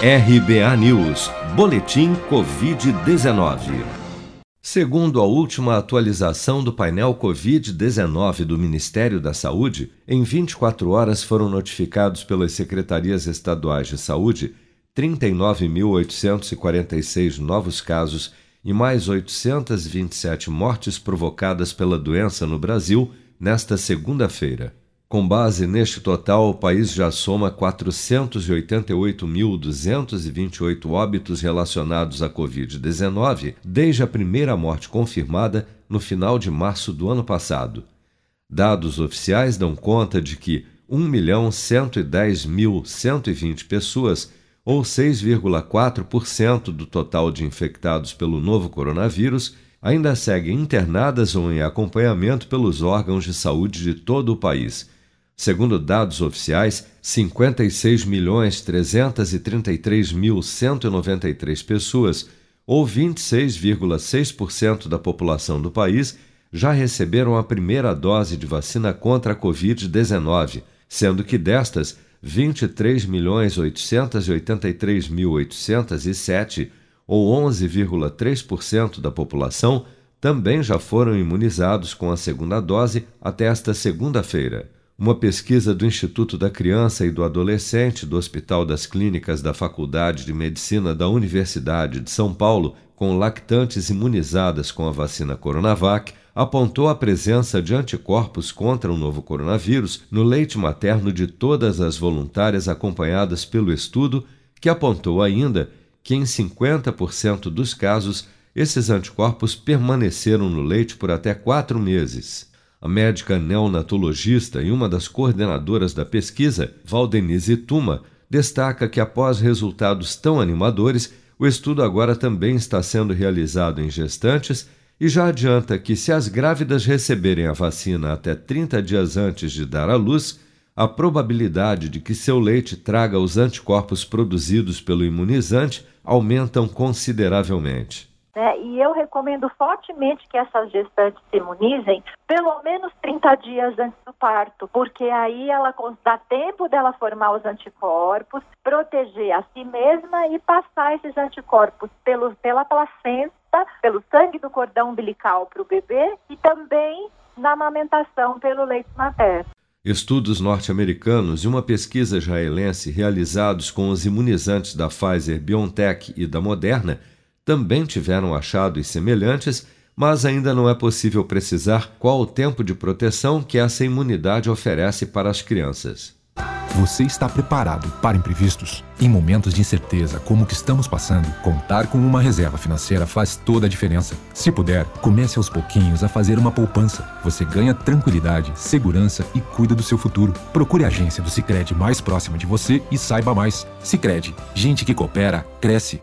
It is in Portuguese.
RBA News, Boletim Covid-19. Segundo a última atualização do painel Covid-19 do Ministério da Saúde, em 24 horas foram notificados pelas secretarias estaduais de saúde 39.846 novos casos e mais 827 mortes provocadas pela doença no Brasil nesta segunda-feira. Com base neste total, o país já soma 488.228 óbitos relacionados à Covid-19 desde a primeira morte confirmada no final de março do ano passado. Dados oficiais dão conta de que 1.110.120 pessoas, ou 6,4% do total de infectados pelo novo coronavírus, ainda seguem internadas ou em acompanhamento pelos órgãos de saúde de todo o país Segundo dados oficiais, 56.333.193 pessoas, ou 26,6% da população do país, já receberam a primeira dose de vacina contra a Covid-19, sendo que destas, 23.883.807, ou 11,3% da população, também já foram imunizados com a segunda dose até esta segunda-feira. Uma pesquisa do Instituto da Criança e do Adolescente do Hospital das Clínicas da Faculdade de Medicina da Universidade de São Paulo, com lactantes imunizadas com a vacina Coronavac, apontou a presença de anticorpos contra o novo coronavírus no leite materno de todas as voluntárias acompanhadas pelo estudo, que apontou ainda que em 50% dos casos esses anticorpos permaneceram no leite por até quatro meses. A médica neonatologista e uma das coordenadoras da pesquisa, Valdenise Tuma, destaca que após resultados tão animadores, o estudo agora também está sendo realizado em gestantes e já adianta que, se as grávidas receberem a vacina até 30 dias antes de dar à luz, a probabilidade de que seu leite traga os anticorpos produzidos pelo imunizante aumentam consideravelmente. Né? E eu recomendo fortemente que essas gestantes se imunizem pelo menos 30 dias antes do parto, porque aí ela dá tempo dela formar os anticorpos, proteger a si mesma e passar esses anticorpos pelo, pela placenta, pelo sangue do cordão umbilical para o bebê e também na amamentação pelo leite materno. Estudos norte-americanos e uma pesquisa israelense realizados com os imunizantes da Pfizer BioNTech e da Moderna também tiveram achados semelhantes, mas ainda não é possível precisar qual o tempo de proteção que essa imunidade oferece para as crianças. Você está preparado para imprevistos? Em momentos de incerteza como o que estamos passando, contar com uma reserva financeira faz toda a diferença. Se puder, comece aos pouquinhos a fazer uma poupança. Você ganha tranquilidade, segurança e cuida do seu futuro. Procure a agência do Sicredi mais próxima de você e saiba mais. Sicredi, gente que coopera cresce